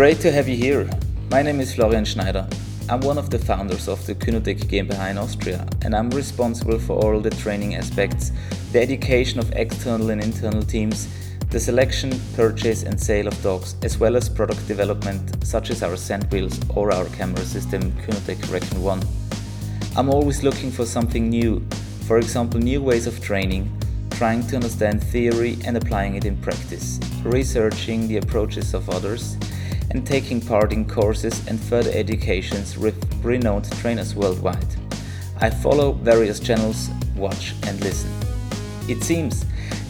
Great to have you here. My name is Florian Schneider. I'm one of the founders of the Kynotec GmbH in Austria, and I'm responsible for all the training aspects, the education of external and internal teams, the selection, purchase, and sale of dogs, as well as product development such as our scent wheels or our camera system Kynotec Recon 1. I'm always looking for something new, for example, new ways of training, trying to understand theory and applying it in practice, researching the approaches of others and taking part in courses and further educations with renowned trainers worldwide. I follow various channels, watch and listen. It seems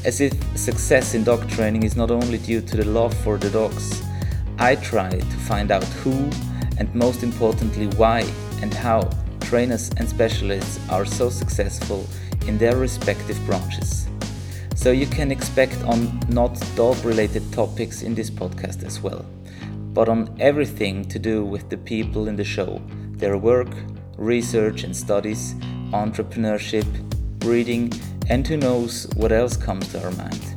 as if success in dog training is not only due to the love for the dogs. I try to find out who and most importantly why and how trainers and specialists are so successful in their respective branches. So you can expect on not dog related topics in this podcast as well but on everything to do with the people in the show their work, research and studies, entrepreneurship, breeding, and who knows what else comes to our mind.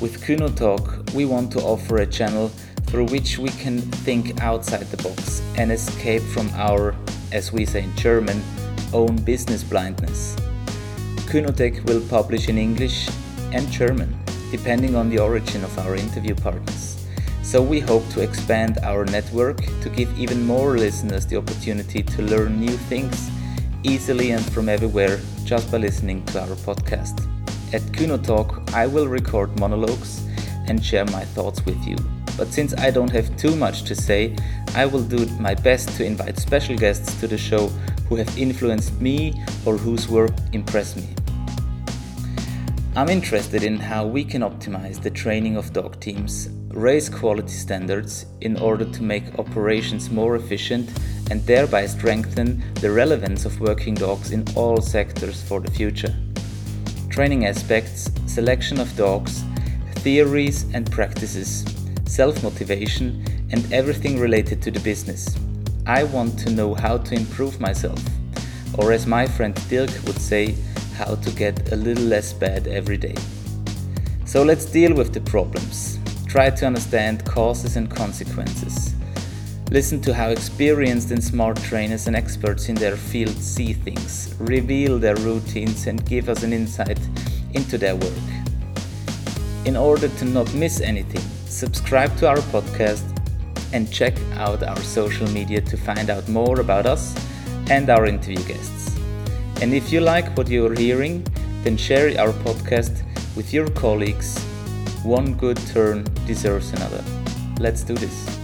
With Kynotalk, we want to offer a channel through which we can think outside the box and escape from our, as we say in German, own business blindness. Kynotec will publish in English and German, depending on the origin of our interview partners. So we hope to expand our network to give even more listeners the opportunity to learn new things easily and from everywhere just by listening to our podcast. At Kynotalk, I will record monologues and share my thoughts with you. But since I don't have too much to say, I will do my best to invite special guests to the show who have influenced me or whose work impressed me. I'm interested in how we can optimize the training of dog teams raise quality standards in order to make operations more efficient and thereby strengthen the relevance of working dogs in all sectors for the future. Training aspects, selection of dogs, theories and practices, self motivation, and everything related to the business. I want to know how to improve myself, or as my friend Dirk would say, how to get a little less bad every day. So let's deal with the problems Try to understand causes and consequences. Listen to how experienced and smart trainers and experts in their field see things, reveal their routines, and give us an insight into their work. In order to not miss anything, subscribe to our podcast and check out our social media to find out more about us and our interview guests. And if you like what you're hearing, then share our podcast with your colleagues one good turn deserves another. Let's do this.